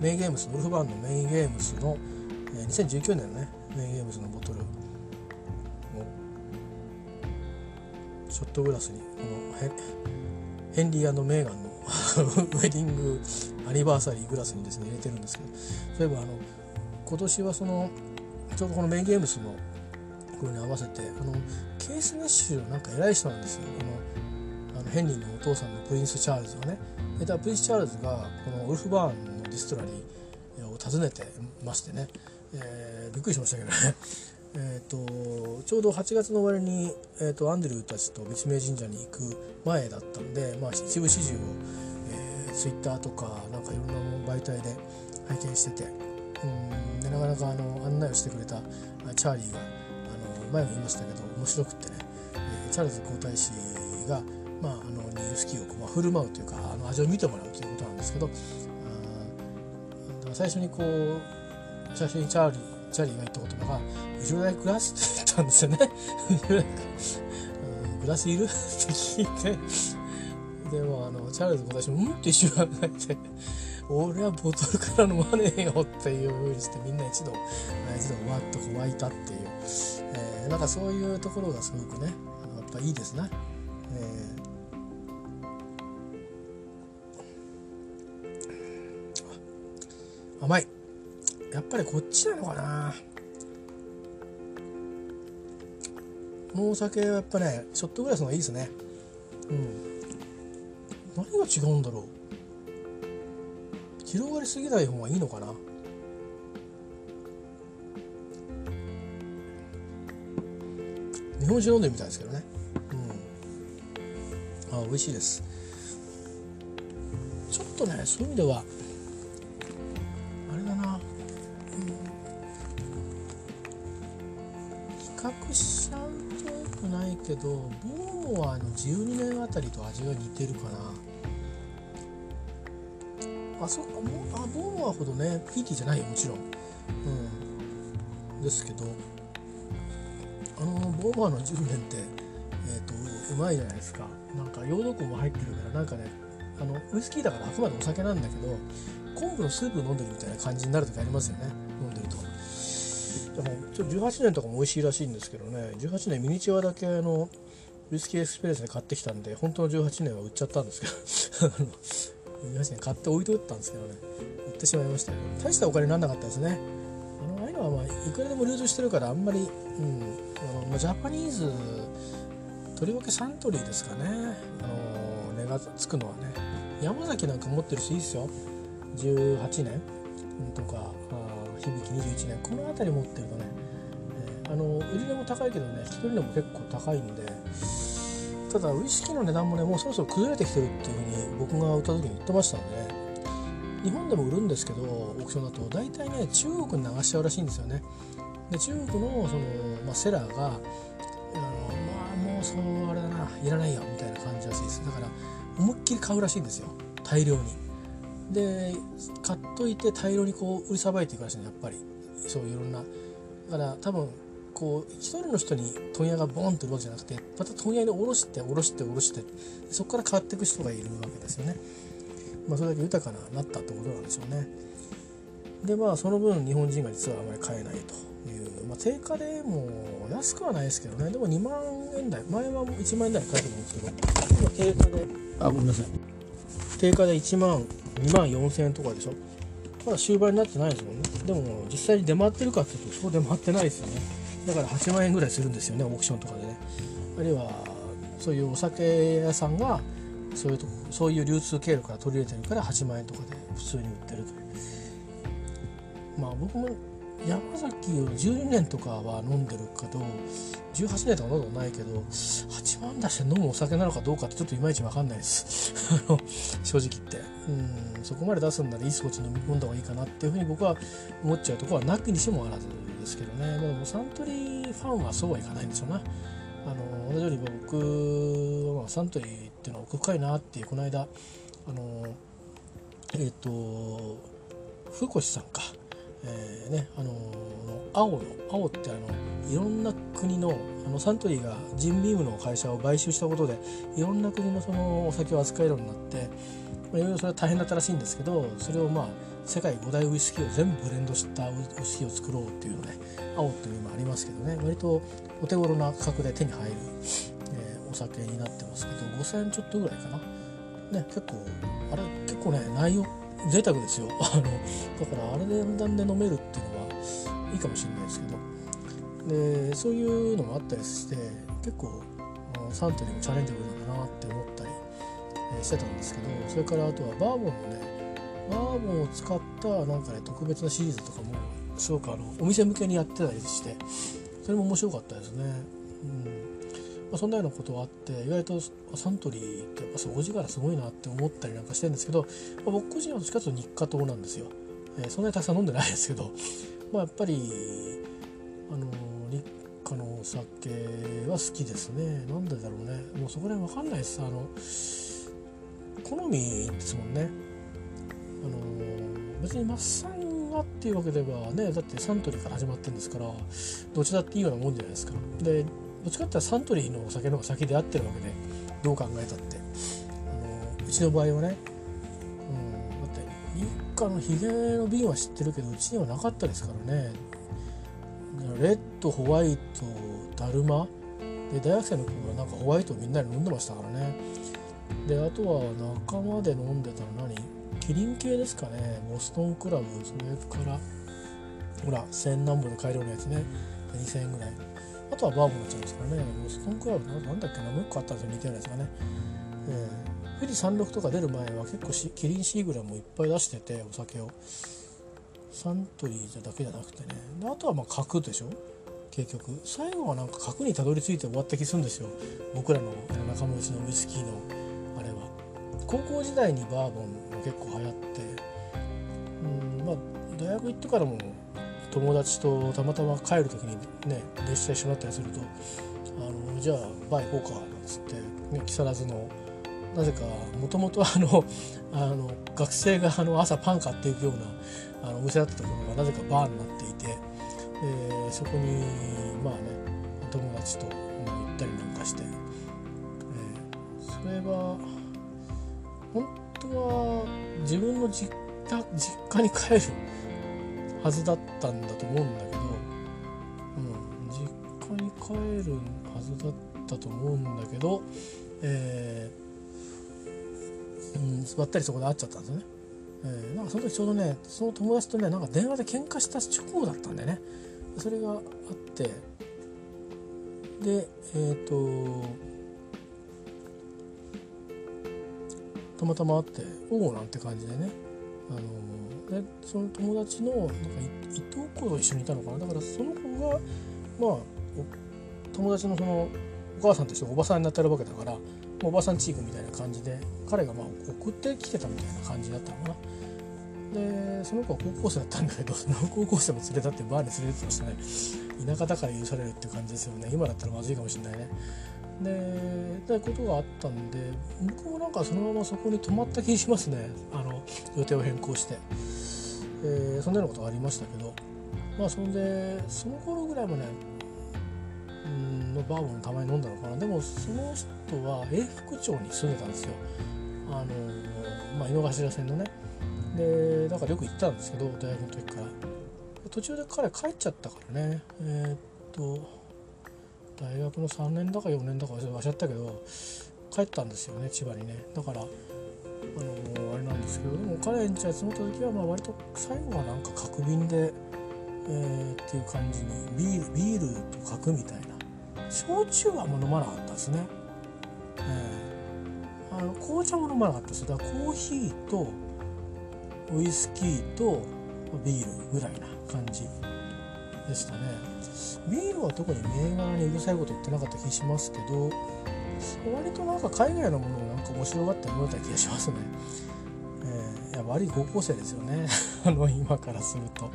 メインゲームスウルフバーンのメインゲームスの、えー、2019年のねメインゲームスのボトルをショットグラスにこのヘンリーメーガンの ウェディングアニバーサリーグラスにですね入れてるんですけどそういえばあの今年はそのちょうどこのメインゲームスのこれに合わせてあのケース・ネッシュなんか偉い人なんですよ。このあのヘンリーのお父さんのプリンス・チャールズがね。でプリンス・チャールズがこのウルフバーンのディストラリーを訪ねてましてね、えー、びっくりしましたけどね。えーと、ちょうど8月の終わりに、えーと、アンドリューたちと別名神社に行く前だったんで、まあ、一部始終を、えー、ツイッターとかなんかいろんな媒体で拝見しててうんでなかなかあの案内をしてくれたチャーリーがあの前も言いましたけど面白くってね、えー、チャールズ皇太子が、まあ、あのにウスキーをこう、まあ、振る舞うというかあの味を見てもらうということなんですけどあ最初にこう最初にチャーリーチャリーが言った言葉が「Would you like glass?」って言ったんですよね。グラスいるって聞いてでもあのチャールズも私も「うん?」って一瞬考えて「俺はボトルから飲まねえよ」っていうふうにしてみんな一度一度わっとこう湧いたっていう、えー、なんかそういうところがすごくねやっぱいいですね。えー、甘いやっぱりこっちなのかな。このお酒はやっぱねショットグラスの方がいいですね。うん。何が違うんだろう。広がりすぎない方がいいのかな。日本酒飲んでみたいですけどね。うん。あ美味しいです。ちょっとねそういう意味ではけどボーモアの12年あたりと味が似てるかな。あそこあボーモアほどねピーティーじゃないよもちろん、うん、ですけどあのボーモアの10年ってえっ、ー、とうまいじゃないですか。なんか溶毒も入ってるからなんかねあのウイスキーだからあくまでお酒なんだけど昆布のスープ飲んでるみたいな感じになる時ありますよね。ちょ18年とかも美味しいらしいんですけどね。18年ミニチュアだけのウイスキーエクスプレスで買ってきたんで本当の18年は売っちゃったんですけど。18年買って置いといたんですけどね。売ってしまいました大したお金にならなかったですね。あのああいうのはまあいくらでも流通してるからあんまり、うん。あのまあ、ジャパニーズとりわけサントリーですかね。あの値がつくのはね。山崎なんか持ってるしいいですよ。18年とか響き21年。この辺り持ってるとね、あの売り値も高いけどね引き取り値も結構高いんでただウイスキーの値段もねもうそろそろ崩れてきてるっていうふうに僕が売った時に言ってましたんでね日本でも売るんですけどオークションだと大体ね中国に流しちゃうらしいんですよね。で中国のその、まあ、セラーがあのまあもうそうあれだないらないよみたいな感じらしいです。だから思いっきり買うらしいんですよ。大量に。で買っといて大量にこう売りさばいていくらしいのやっぱり。そういろんな。だから多分こう一人の人に問屋がボンって売るわけじゃなくてまた問屋に卸して卸して卸してそこから買っていく人がいるわけですよね。まあ、それだけ豊かななったってことなんでしょうね。でまあその分日本人が実はあまり買えないという、まあ、定価でも安くはないですけどね。でも2万円台前は1万円台買えると思うんですけど今定価であごめんなさい。定価で1万2万4000円とかでしょ。まだ終盤になってないですもんね。でも実際に出回ってるかっていうとそう出回ってないですよね。だから8万円ぐらいするんですよねオークションとかでね。あるいはそういうお酒屋さんがそういうとそういう流通経路から取り入れてるから8万円とかで普通に売ってるという。まあ僕も山崎を12年とかは飲んでるけど18年とか飲んだことないけど8万出して飲むお酒なのかどうかってちょっといまいち分かんないです。正直言って。うんそこまで出すんならいいスコッチ飲み込んだ方がいいかなっていうふうに僕は思っちゃうところはなくにしてもあらずですけどね。でもサントリーファンはそうはいかないんですよな。あの同じように僕はサントリーっていうのは奥深いなっていうこの間あのえっ、ー、と福越さんか。えー、ねあの青の青ってあのいろんな国のあのサントリーがジンビームの会社を買収したことでいろんな国のそのお酒を扱えるようになって、まあ、いろいろそれは大変だったらしいんですけどそれをまあ世界5大ウイスキーを全部ブレンドしたウイスキーを作ろうっていうのね青っていうのもありますけどね割とお手頃な価格で手に入る、えー、お酒になってますけど5000円ちょっとぐらいかな。ね、結構あれ結構ね内容贅沢ですよ。あのだからあれでだんで飲めるっていうのはいいかもしれないですけど。でそういうのもあったりして結構サントリーもチャレンジブルなんだなって思ったりしてたんですけどそれからあとはバーボンのねバーボンを使ったなんかね特別なシリーズとかもすごくあのお店向けにやってたりしてそれも面白かったですね。うん、そんなようなことがあって意外とサントリーってやっぱ底力すごいなって思ったりなんかしてるんですけど、まあ、僕個人はどっちかというと日課糖なんですよ、えー、そんなにたくさん飲んでないですけど、まあ、やっぱりあの日課のお酒は好きですね。なんでだろうね。もうそこら辺分かんないです。あの好みですもんね。あの別にマッサンがっていうわけではねだってサントリーから始まってるんですからどっちだっていいようなもんじゃないですか。でどっちかっていうとサントリーのお酒の方が先で合ってるわけでどう考えたって。あのうちの場合はね、うん、だって一家のヒゲの瓶は知ってるけどうちにはなかったですからね。レッドホワイトダルマで大学生の頃はなんかホワイトをみんなで飲んでましたからね。であとは仲間で飲んでたの何？キリン系ですかね。ボストンクラブそれから。ほら1000何本で買えるようなやつね。2000円ぐらい。あとはバーボンになっちゃうんですからね。ボストンクラブなんだっけな。もう一個あったんですよ。似たようなやつがね、えー、富士山麓とか出る前は結構キリンシーグラムいっぱい出しててお酒を。サントリーだけじゃなくてね。であとはまあ角でしょ。結局。最後はなんか角にたどり着いて終わった気するんですよ。僕らの仲間内のウイスキーのあれは。高校時代にバーボンが結構流行って。うんまあ大学行ってからも友達とたまたま帰る時にね列車一緒になったりすると「あのじゃあバー行こうか」なんつって、ね、木更津のなぜかもともとあのあの学生があの朝パン買っていくようなあのお店だったところがなぜかバーになっていてでそこにまあね友達と行ったりなんかして、えー、それは本当は自分の実家実家に帰るはずだったんだと思うんだけど、うん、実家に帰るはずだったと思うんだけど、えー、うん、ばったりそこで会っちゃったんですよね。えー、なんかその時ちょうどねその友達とねなんか電話で喧嘩した直後だったんでねそれがあってでえっ、ー、とたまたま会って「おお」なんて感じでねあのでその友達のなんかいとこと一緒にいたのかな。だからその子がまあ友達のそのお母さんとしておばさんになってるわけだからおばさんチークみたいな感じで彼がまあ送ってきてたみたいな感じだったのかな。でその子は高校生だったんだけど 高校生も連れたってバーに連れてってましたね。田舎だから許されるって感じですよね。今だったらまずいかもしれないね。ででことがあったんで僕もなんかそのままそこに泊まった気しますね。あの予定を変更して、えー、そんなようなことがありましたけど。まあそんでその頃ぐらいもねうんのバーボンたまに飲んだのかな。でもその人は永福町に住んでたんですよ。あのまあ井の頭線のね。でだからよく行ったんですけど大学の時から。途中で彼帰っちゃったからね。えー、っと大学の3年だか4年だか忘れちゃったけど帰ったんですよね千葉にね。だからあのー、あれなんですけどでも彼んち集まった時はまあ割と最後はなんか角瓶で、えー、っていう感じにビールビールと角みたいな。焼酎はもう飲まなかったですね、えー、あの紅茶も飲まなかったです。だからコーヒーとウイスキーとビールぐらいな感じでしたね。ビールは特に銘柄にうるさいこと言ってなかった気しますけど割となんか海外のものをなんか面白がって思えた気がしますね、えー、いや悪い高校生ですよね。あの今からすると、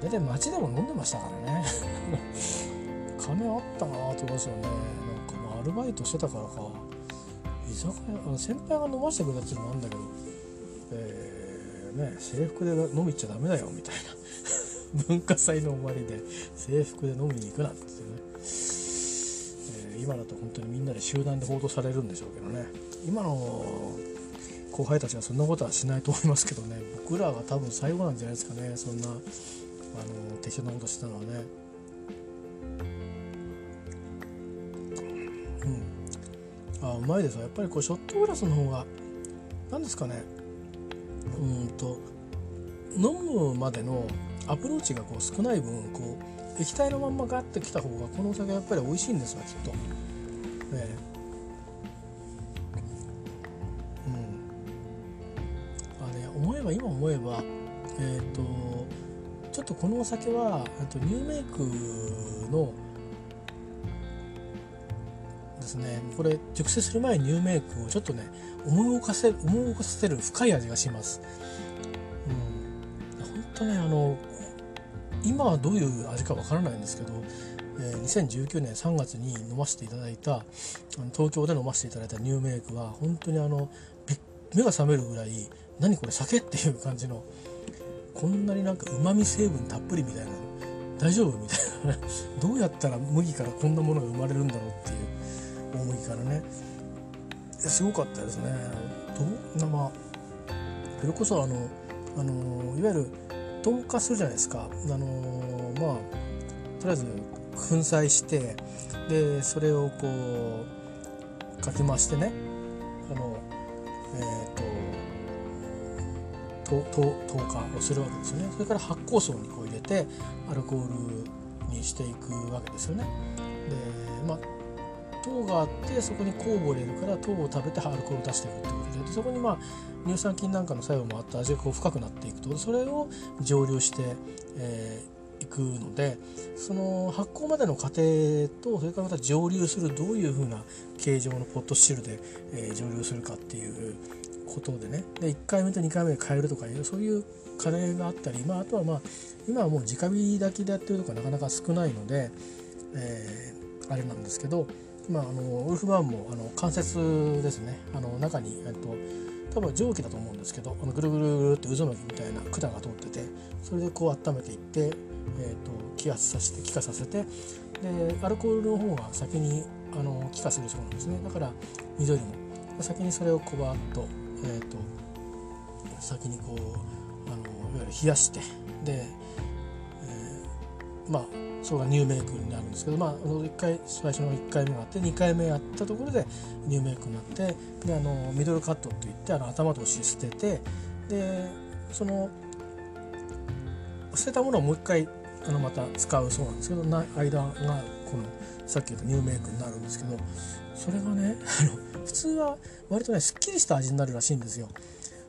えー、大体街でも飲んでましたからね。金あったなと思いますよね。なんかまあアルバイトしてたからか。居酒屋先輩が飲ませてくれたっていうのもあるんだけど、えーね制服で飲み行っちゃダメだよみたいな。文化祭の終わりで制服で飲みに行くなってね、えー、今だと本当にみんなで集団で報道されるんでしょうけどね。今の後輩たちはそんなことはしないと思いますけどね。僕らが多分最後なんじゃないですかね。そんなあの適当なことしたのはね。うん。あうまいですやっぱりこうショットグラスの方が何ですかね。うんと飲むまでのアプローチがこう少ない分こう液体のまんまガッてきた方がこのお酒やっぱり美味しいんですわきっと。えうんあね思えば今思えばえっ、ー、とちょっとこのお酒はとニューメイクのですねこれ熟成する前にニューメイクをちょっとね思い起こせ思い起こさせる深い味がします。うん、本当ねあの今はどういう味かわからないんですけど、え、2019年3月に飲ませていただいた東京で飲ませていただいたニューメイクは本当にあの目が覚めるぐらい何これ酒っていう感じのこんなになんかうまみ成分たっぷりみたいな大丈夫みたいな どうやったら麦からこんなものが生まれるんだろうっていう大麦からね。すごかったですね。どんなまあそれこそあのあのいわゆる透過するじゃないですか。あのまあとりあえず粉砕してでそれをこうかき回してね。あのえっ、ー、と透過をするわけですよね。それから発酵槽にこう入れてアルコールにしていくわけですよね。でまあ糖があってそこに酵母を入れるから糖を食べてアルコールを出していくってことでそこにまあ乳酸菌なんかの作用もあって味がこう深くなっていくと。それを蒸留して、えー、くのでその発酵までの過程とそれからまた蒸留するどういうふうな形状のポットシルで、えー、蒸留するかっていうことでね。で1回目と2回目で変えるとかいうそういう課題があったり、まあ、あとはまあ今はもう直火炊きでやってるとかなかなか少ないので、えー、あれなんですけどまあ、あのウルフバーンもあの関節ですね。あの中に、えっと、多分蒸気だと思うんですけどあのぐるぐるぐるって渦巻きみたいな管が通っててそれでこう温めていって、えっと、気圧させて気化させてでアルコールの方が先にあの気化するそうなんですね。だから水よりも。先にそれをこうバーッと,、えっと先にこうあのいわゆる冷やしてで、えー、まあそれがニューメイクになるんですけど、まあ、1回最初の1回目があって2回目やったところでニューメイクになってであのミドルカットっていってあの頭とし捨ててでその捨てたものをもう一回あのまた使うそうなんですけどな間がこのさっき言ったニューメイクになるんですけどそれがね普通は割とねすっきりした味になるらしいんですよ。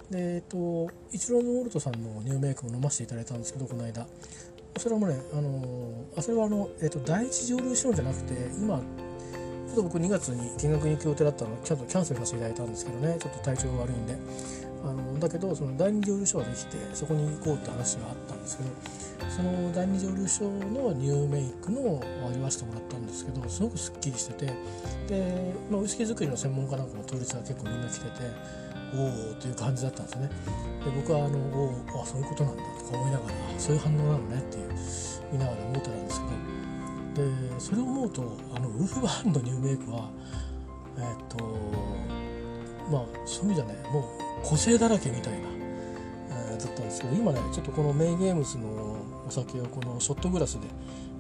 でえっとイチローのオルトさんのニューメイクも飲ませていただいたんですけどこの間それもねあのあそれはあの、えっと、第一蒸留所じゃなくて今ちょっと僕2月に見学に行く予定だったのちゃんとキャンセルさせていただいたんですけどねちょっと体調が悪いんで。あのだけどその第二蒸留所ができてそこに行こうって話があったんですけどその第二蒸留所のニューメイクのを味わわせてもらったんですけどすごくすっきりしててで、まあ、ウイスキー作りの専門家なんかも当日は結構みんな来てておおという感じだったんですね。で僕はあのおおあそういうことなんだとか思いながらそういう反応なのねっていう見ながら思ってたんですけど。でそれを思うとあのウルフバーンのニューメイクはえっとまあそういう意味じゃねもう個性だらけみたいな、えー、だったんですけど今ねちょっとこのメイゲームズのお酒をこのショットグラスで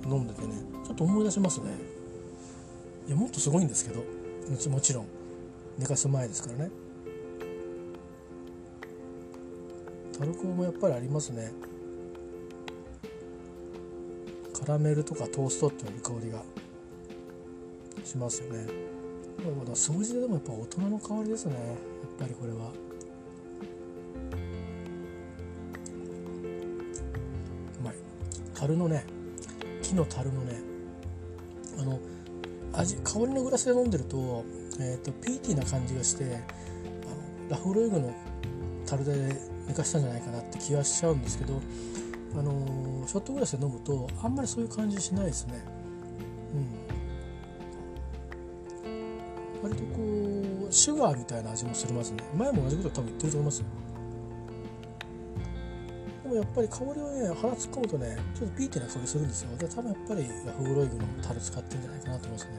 飲んでてねちょっと思い出しますね。いやもっとすごいんですけどもちろん寝かす前ですからね。タルコもやっぱりありますね。カラメルとかトーストっていう香りがしますよね。まだ掃除ででもやっぱ大人の香りですね。やっぱりこれは。うまい樽のね木の樽のねあの味香りのグラスで飲んでると,、えーと、ピーティーな感じがしてあのラフロイグの樽で寝かしたんじゃないかなって気がしちゃうんですけどあのー、ショットグラスで飲むとあんまりそういう感じしないですね。うん、割とこうシュガーみたいな味もするますね。前も同じこと多分言ってると思いますでもやっぱり香りはね鼻突っ込むとねちょっとピーティーな香りするんですよ。で多分やっぱりヤフーロイグの樽使ってるんじゃないかなと思いますね。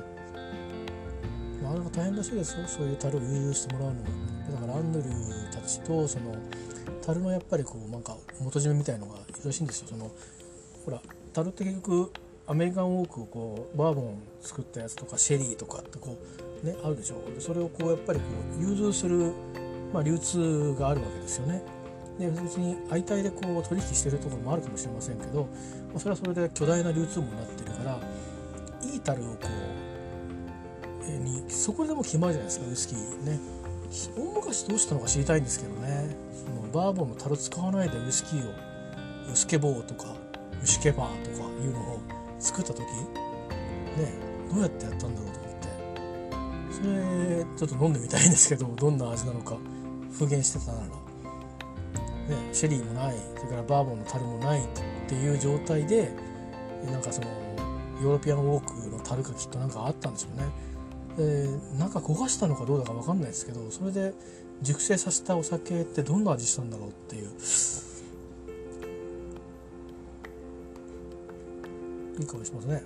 なかなか大変らしいですよ。そういう樽を融通してもらうのも。だからアンドリューたちとその樽のやっぱりこうなんか元締めみたいのがいるらしいんですよそのほら樽って結局アメリカンウォークをこうバーボン作ったやつとかシェリーとかってこうねあるでしょでそれをこうやっぱりこう融通する、まあ、流通があるわけですよね。で別に相対でこう取引してるところもあるかもしれませんけど、まあ、それはそれで巨大な流通網になってるからいい樽をこう、えにそこでも決まるじゃないですかウイスキーね。大昔どうしたのか知りたいんですけどね。そのバーボンの樽使わないでウイスキーをウスケボーとかウシケバーとかいうのを作った時ねどうやってやったんだろうと思って。それちょっと飲んでみたいんですけどどんな味なのか復元してたなら、ね、シェリーもないそれからバーボンの樽もないっていう状態でなんかそのヨーロピアンウォークの樽がきっとなんかあったんですよね。でなんか焦がしたのかどうだか分かんないですけどそれで熟成させたお酒ってどんな味したんだろうっていう。いい香りしますね。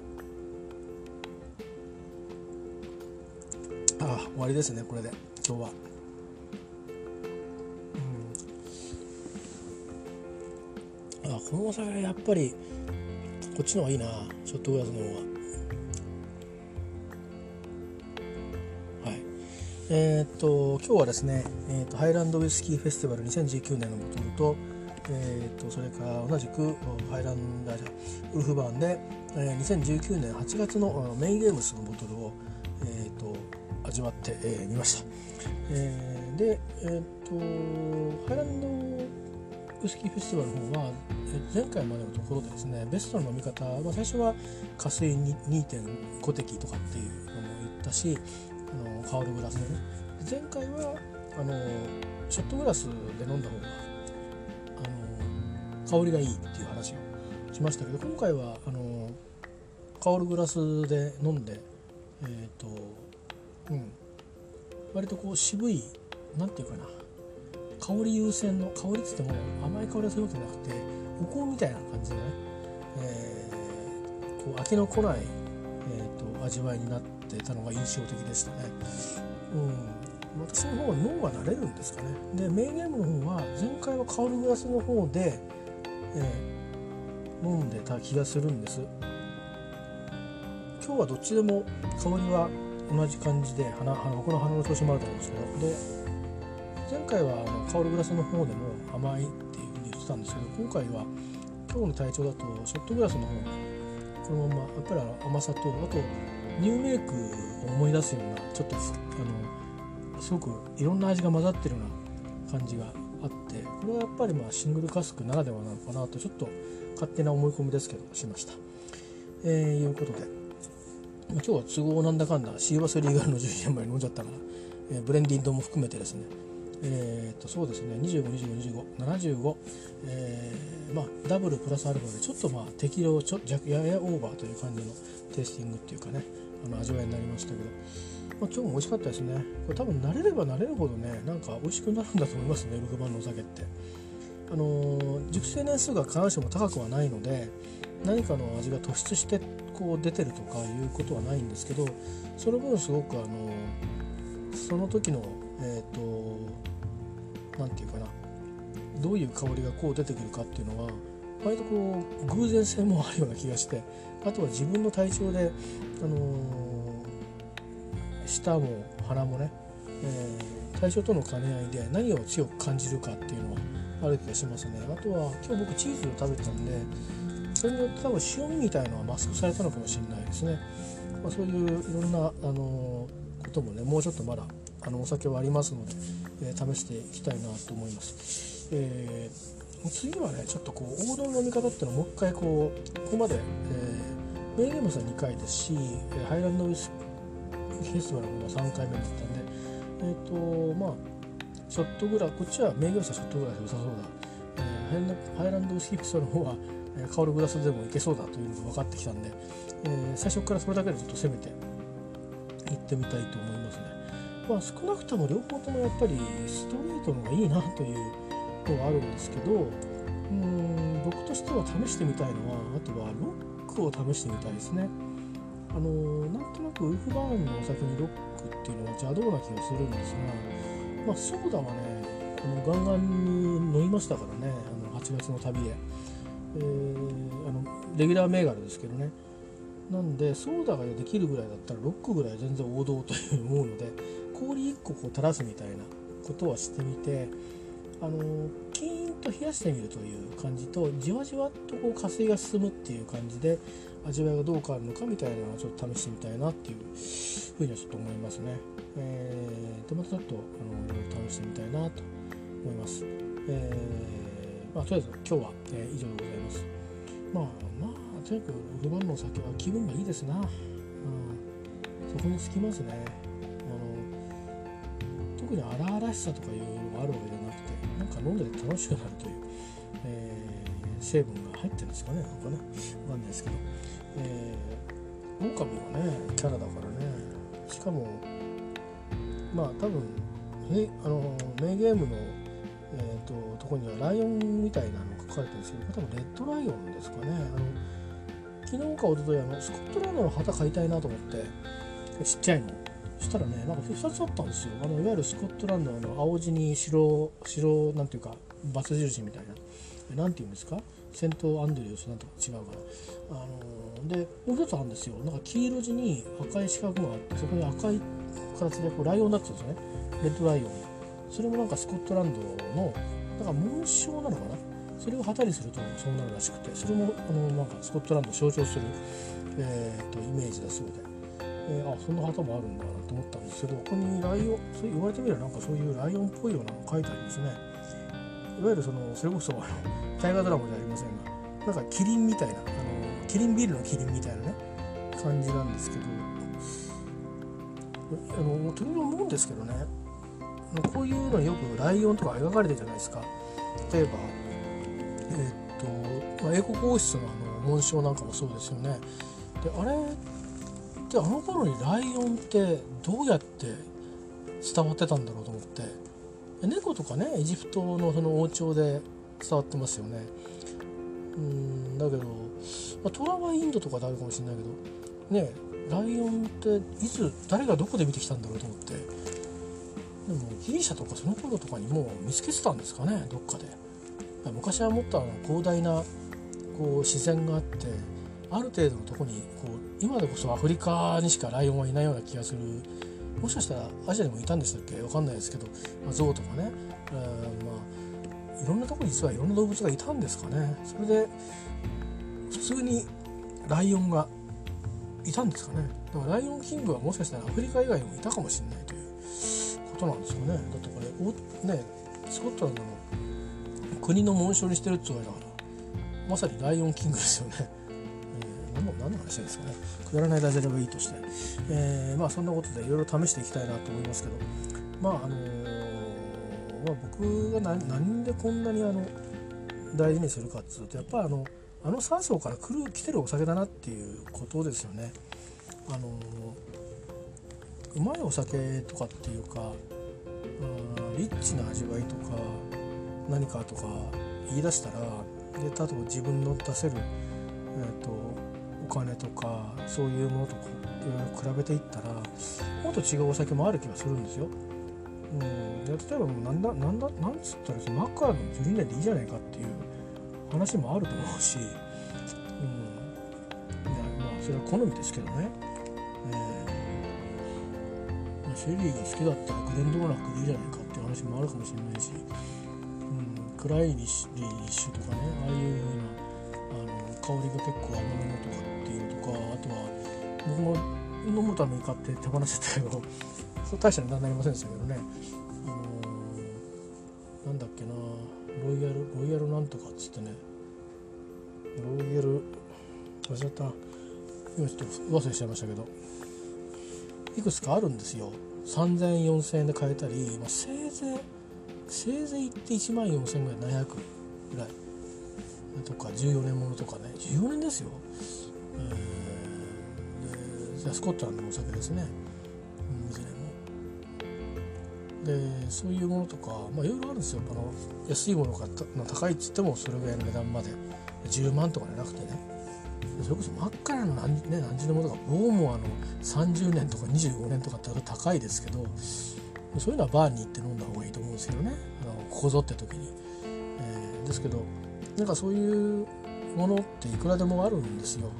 ああ終わりですねこれで。今日は。うん。あこのお酒やっぱりこっちの方がいいな。ショットグラスの方が。えー、っと今日はですね、えー、っとハイランドウイスキーフェスティバル2019年のボトルと,、えー、っとそれから同じくハイランダーウルフバーンで、えー、2019年8月のメインゲームスのボトルを、え、っと味わってみ、えー、ました。えー、で、えー、っとハイランドウイスキーフェスティバルの方は前回までのところでですねベストの飲み方、まあ、最初は加水2.5滴とかっていうのも言ったしの香るグラスでね前回はあのショットグラスで飲んだ方があの香りがいいっていう話をしましたけど今回はあの香るグラスで飲んでえっ、ー、とうん。割とこう渋い何て言うかな。香り優先の香りっつっても甘い香りがするわけじゃなくてお香みたいな感じでね、えー、こう飽きのこない、えーと味わいになってってたのが印象的でしたね。うん、私の方は脳が慣れるんですかね。でメインゲームの方は前回は香るグラスの方で、えー、飲んでた気がするんです。今日はどっちでも香りは同じ感じで鼻鼻僕の鼻の調子もあると思うんですけどで前回はあのカオルグラスの方でも甘いっていうふうに言ってたんですけど今回は今日の体調だとショットグラスの方このままやっぱり甘さとあとニューメイクを思い出すようなちょっとあのすごくいろんな味が混ざってるような感じがあってこれはやっぱりまあシングルカスクならではなのかなとちょっと勝手な思い込みですけどしました。えー、いうことで、今日は都合なんだかんだシーバスリーガルの11年前に飲んじゃったから、えー、ブレンディンドも含めてですね。えー、とそうですね。25252575、えー、まあ、ダブルプラスアルファでちょっとまあ適量ちょややオーバーという感じのテイスティングっていうかね。あの味わいになりましたけど、まあ、今日も美味しかったですね。これ多分慣れれば慣れるほどねなんか美味しくなるんだと思いますね6番のお酒って。あのー、熟成年数が必ずしも高くはないので何かの味が突出してこう出てるとかいうことはないんですけどその分すごくあのー、その時のえっ、ー、と何て言うかなどういう香りがこう出てくるかっていうのは割とこう偶然性もあるような気がしてあとは自分の体調で、あのー、舌も鼻もね、えー、対象との兼ね合いで何を強く感じるかっていうのはある気がしますねあとは今日僕チーズを食べてたんでそれによって多分塩味みたいのはマスクされたのかもしれないですね、まあ、そういういろんな、あのー、こともねもうちょっとまだあのお酒はありますので、えー、試していきたいなと思います。えー、次はねちょっとこう王道の飲み方っていうのをもう一回こうここまで、えー、メイゲームさん2回ですしハイランドウィスフェスティバルも3回目だったんでえっ、ー、とまあショットグラこっちはメイゲームさんショットグラス良さそうだ、えー、ハイランドウィスキーフェスティバルの方は香るグラスでもいけそうだというのが分かってきたんで、えー、最初からそれだけでちょっと攻めていってみたいと思いますね。まあ、少なくとも両方ともやっぱりストレートの方がいいなというのはあるんですけどうん僕としては試してみたいのはあとはロックを試してみたいですね。あのなんとなくウルフバーンのお酒にロックっていうのは邪道な気がするんですが、まあ、ソーダはねこのガンガンに飲みましたからねあの8月の旅で、えー、あのレギュラー銘柄ですけどねなんでソーダができるぐらいだったらロックぐらい全然王道という思うので氷1個こう垂らすみたいなことはしてみてあのキーンと冷やしてみるという感じとじわじわっとこう加水が進むっていう感じで味わいがどう変わるのかみたいなのをちょっと試してみたいなっていうふうにはちょっと思いますね。えー、でまたちょっとあの試してみたいなと思います。えー、まあ、とりあえず今日は、えー、以上でございます。まあまあとにかく不満のお酒は気分がいいですな。うん、そこにつきますね。あの特に荒々しさとかいうのがあるわけじゃなくて飲んでて楽しくなるという、えー、成分が入ってるんですかねなんかね。わかんないですけど、えー、狼はねキャラだからね。しかもまあ多分えあのメイゲームの、えーと、とこにはライオンみたいなのが書かれてるんですけど多分レッドライオンですかね。あの昨日か一昨日あのスコットランドの旗買いたいなと思ってちっちゃいのそしたらねなんか2つあったんですよ。あのいわゆるスコットランドの青地に白白なんていうかバツ印みたいな。何て言うんですか？セントアンドリュースなんとか違うからあのでもう一つあるんですよ。なんか黄色地に赤い四角があってそこに赤い形でこうライオンになってたんですよね。レッドライオンそれもなんかスコットランドのなんか紋章なのかな？それを旗にするとそうなるらしくて。それもあのなんかスコットランドを象徴する、えーと、とイメージだそうで、えー、あそんな旗もあるんだなと思ったんですけどここにライオンそう言われてみればなんかそういうライオンっぽいようなの書いてありますね。いわゆるそのそれこそあの大河ドラマじゃありませんがなんかキリンみたいなあのキリンビールのキリンみたいなね感じなんですけどあのとりあえず思うんですけどねこういうのよくライオンとか描かれてるじゃないですか。例えばえー、っと、まあ、英国王室のあの紋章なんかもそうですよね。であれであの頃にライオンってどうやって伝わってたんだろうと思って。猫とかねエジプトのその王朝で伝わってますよね。うんだけど、まあ、トラはインドとかであるかもしれないけどねライオンっていつ誰がどこで見てきたんだろうと思って。でもギリシャとかその頃とかにもう見つけてたんですかねどっかで。昔はもっとあの広大なこう自然があってある程度のとこにこう今でこそアフリカにしかライオンはいないような気がする。もしかしたらアジアにもいたんでしたっけ？わかんないですけど、まあ、象とかね、えー、まあいろんなとこに実はいろんな動物がいたんですかね。それで普通にライオンがいたんですかね。だからライオンキングはもしかしたらアフリカ以外にもいたかもしれないということなんですよね。だってこれおねスコットランドの国の紋章にしてるって言われたからまさにライオンキングですよね。何の話ですかね。くだらないダジャレはいいとして、えー、まあそんなことでいろいろ試していきたいなと思いますけど。まああのー、まあ、僕が何何でこんなにあの大事にするかっつうとやっぱりあのあの酸素から来る来てるお酒だなっていうことですよね。あのうまいお酒とかっていうか、うん、リッチな味わいとか何かとか言い出したらで例えば自分の出せる、えーと、金とかそういうものと比べていったらもっと違うお酒もある気がするんですよ。うん、例えばもうなんだなんだなんつったらマッカーの12年でいいじゃないかっていう話もあると思うし、うん、いやまあそれは好みですけどね。えー、シェリーが好きだったらグレンドーナックでいいじゃないかっていう話もあるかもしれないし。うんクライリッシュとかねああいうようなあの香りが結構甘めのとかかあとは僕も飲むために買って手放してたけど そう大した値段になりませんでしたけどね、あのー、なんだっけな。ロイヤルロイヤルなんとかっつってね。ロイヤル忘れちゃった。今ちょっと忘れしちゃいましたけど。いくつかあるんですよ。3000円4000円で買えたり、まあ、せいぜいせいぜい行って1万4000円ぐらい700ぐらい。とか14年ものとかね。14年ですよ、えー、じゃあスコットランドのお酒ですね。いずれも。でそういうものとかまあいろいろあるんですよ。あの安いものが高いっつってもそれぐらいの値段まで。10万とかじゃなくてね。それこそ真っ赤な何,、ね、何十年ものとか僕もあの30年とか25年とかって高いですけどそういうのはバーに行って飲んだ方がいいと思うんですけどね。あのここぞって時に、えー、ですけどなんかそういうものっていくらでもあるんですよ。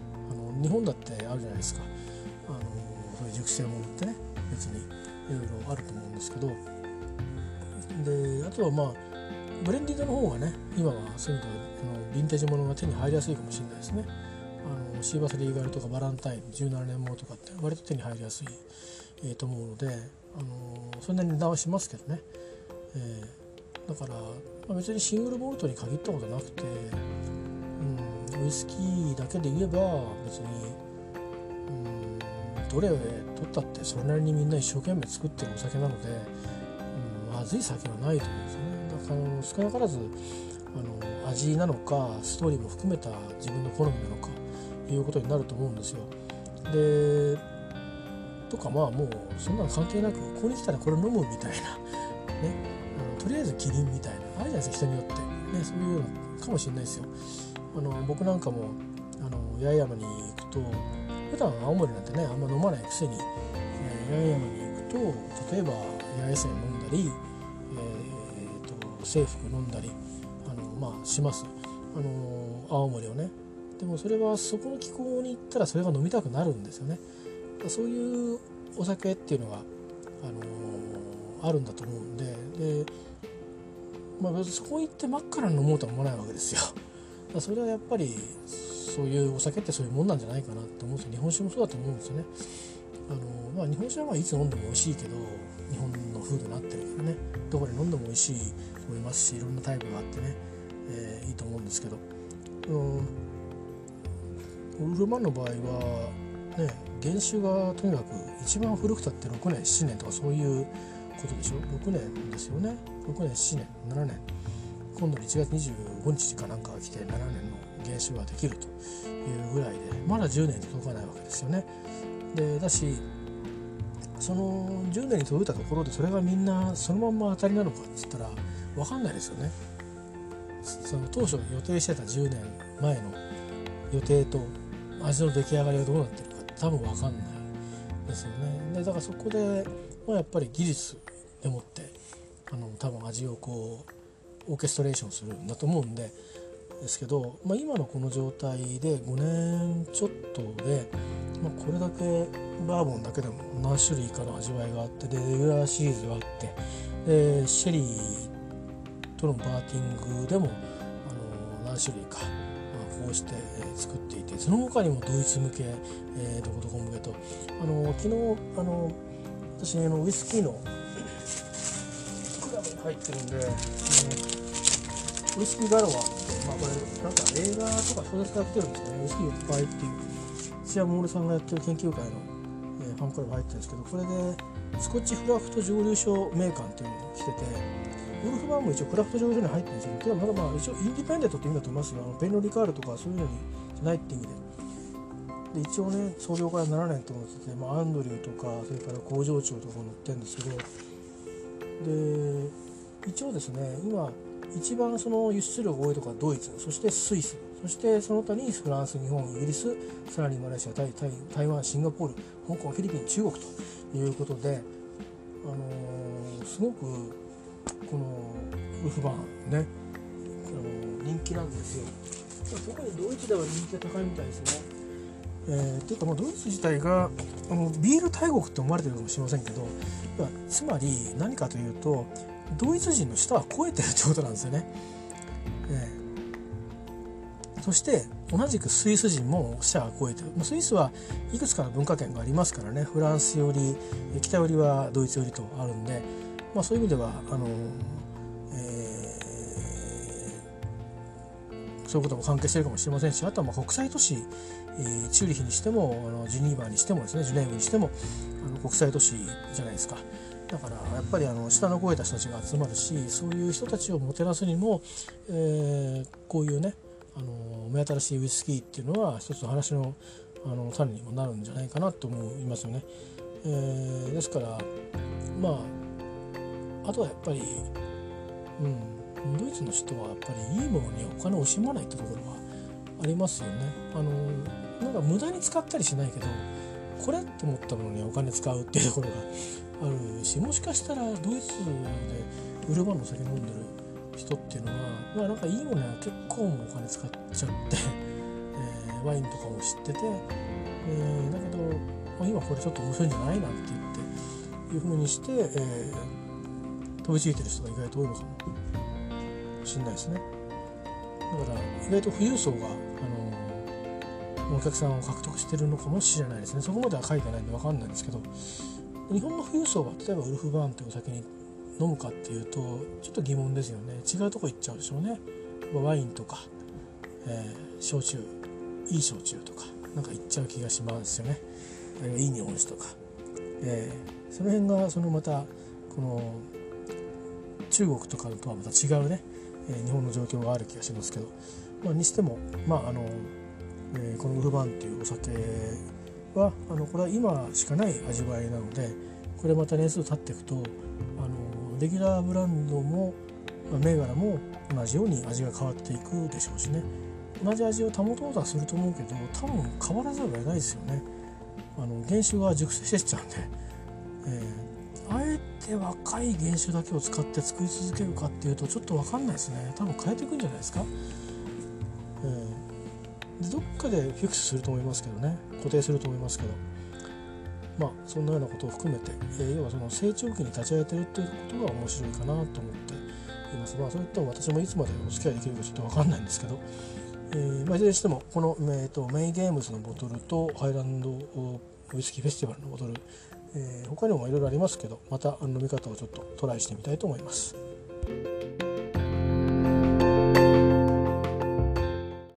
日本だってあるじゃないですか。あのそういう熟成ものってね別にいろいろあると思うんですけど。であとはまあブレンディングの方がね今はそういうのヴィンテージものが手に入りやすいかもしれないですね。あのシーバスリーガルとかバランタイン17年もとかって割と手に入りやすい、えー、と思うのであのそんなに値段はしますけどね、えー、だから、まあ、別にシングルボルトに限ったことなくて、ウイスキーだけで言えば別に、うん、どれを取ったってそれなりにみんな一生懸命作ってるお酒なので、うん、まずい酒はないと思うんですよねだから少なからずあの味なのかストーリーも含めた自分の好みなのかいうことになると思うんですよ。でとかまあもうそんなの関係なくここに来たらこれ飲むみたいなねとりあえずキリンみたいなあるじゃないですか人によって、ね、そういうのかもしれないですよ。あの僕なんかもあの八重山に行くと普段青森なんてねあんま飲まないくせに、えー、八重山に行くと例えば八重線飲んだり、えーと、制服飲んだりあの、まあ、します、あの青森をね。でもそれはそこの気候に行ったらそれが飲みたくなるんですよね。そういうお酒っていうのが、あの、あるんだと思うんでで、まあ、そこ行って真っ赤な飲もうとは思わないわけですよ。それはやっぱりそういうお酒ってそういうもんなんじゃないかなと思うんですよ。日本酒もそうだと思うんですよね。あの、まあ、日本酒はまいつ飲んでも美味しいけど日本の風土になってるからね。どこで飲んでも美味しいと思いますしいろんなタイプがあってね、えー、いいと思うんですけど、うん、ウルマンの場合はね原酒がとにかく一番古くたって6年7年とかそういうことでしょ？6年ですよね。6年7年7年。今度の1月25日かなんかが来て7年の原酒ができるというぐらいでまだ10年に届かないわけですよね。でだしその10年に届いたところでそれがみんなそのまんま当たりなのかっつったら分かんないですよね。その当初予定してた10年前の予定と味の出来上がりがどうなってるか多分分かんないですよねでだからそこで、まあ、やっぱり技術でもってあの多分味をこうオーケストレーションするんだと思うんでですけど、まあ、今のこの状態で5年ちょっとで、まあ、これだけバーボンだけでも何種類かの味わいがあってでレギュラーシリーズがあってでシェリーとのバーティングでもあの何種類か、まあ、こうして、作っていてその他にもドイツ向け、えー、どこどこ向けとあの昨日あの私あのウイスキーの入ってるんで、あのウイスキーガロアまあこれなんか映画とか小説が来てるんですよねウイスキーいっぱいっていう土屋モールさんがやってる研究会の、えー、ファンクラブ入ってるんですけどこれでスコッチフラフト蒸留所名鑑っていうのが来ててウルフバーンも一応クラフト蒸留所に入ってるんですけどただまだまあ一応インディペンデントって意味だと思いますよあのペンロリカールとかそういうのにじゃないって意味で。で一応ね創業から7年と思ってて、まあ、アンドリューとかそれから工場長とか載ってるんですけどで一応ですね今一番その輸出量が多いところはドイツそしてスイスそしてその他にフランス日本イギリスさらにマレーシアタイタイ台湾シンガポール香港フィリピン中国ということで、あのー、すごくこのウルフバーンね、あのー、人気なんですよ。特にドイツでは人気が高いみたいですね。えー、っていうかもうドイツ自体があのビール大国って思われてるかもしれませんけどつまり何かというとドイツ人の舌は超えてるってことなんですよね。えー、そして同じくスイス人も舌は超えてるスイスはいくつかの文化圏がありますからねフランスより北寄りはドイツ寄りとあるんで、まあ、そういう意味ではあの、えー、そういうことも関係してるかもしれませんしあとはまあ国際都市えチューリヒにしてもあのジュニーバーにしてもですねジュネーブにしてもあの国際都市じゃないですか。だからやっぱりあの下の超えた人たちが集まるしそういう人たちをもてなすにも、えー、こういうねあの目新しいウイスキーっていうのは一つの話のあの種にもなるんじゃないかなと思いますよね。えー、ですからまああとはやっぱり、うん、ドイツの人はやっぱりいいものにお金を惜しまないってところはありますよね。あのなんか無駄に使ったりしないけどこれって思ったものにお金使うっていうところがあるしもしかしたらドイツでウルバンの酒飲んでる人っていうのはまあなんかいいものは結構もお金使っちゃって、えー、ワインとかも知ってて、えー、だけど、まあ、今これちょっと面白いんじゃないなんて言っていうふうにして、えー、飛びついてる人が意外と多いのかもしれないですね。だから意外と富裕層があのお客さんを獲得してるのかもしれないですねそこまでは書いてないんで分かんないんですけど日本の富裕層は例えばウルフバーンというお酒に飲むかっていうとちょっと疑問ですよね。違うとこ行っちゃうでしょうね。ワインとか、えー、焼酎いい焼酎とかなんか行っちゃう気がしますよね。あるいはいい日本酒とか、えー、その辺がそのまたこの中国とかとはまた違うね、えー、日本の状況がある気がしますけど、まあ、にしてもまああのえー、このウルフバーンっていうお酒はあのこれは今しかない味わいなのでこれまた年数経っていくとあのレギュラーブランドも、銘柄も同じように味が変わっていくでしょうしね。同じ味を保とうとはすると思うけど多分変わらざるを得ないですよね。あの原酒が熟成してっちゃうんで、えー、あえて若い原酒だけを使って作り続けるかっていうとちょっと分かんないですね。多分変えていくんじゃないですか、えーどっかでフィックスすると思いますけどね。固定すると思いますけど。まあそんなようなことを含めて、え、要はその成長期に立ち会えてるっていうことが面白いかなと思っています。まあそういった私もいつまでお付き合いできるかちょっと分かんないんですけど、えーまあ、いずれにしてもこの、えーと、メイゲームズのボトルとハイランドウイスキーフェスティバルのボトル、えー、他にもいろいろありますけどまた飲み方をちょっとトライしてみたいと思います。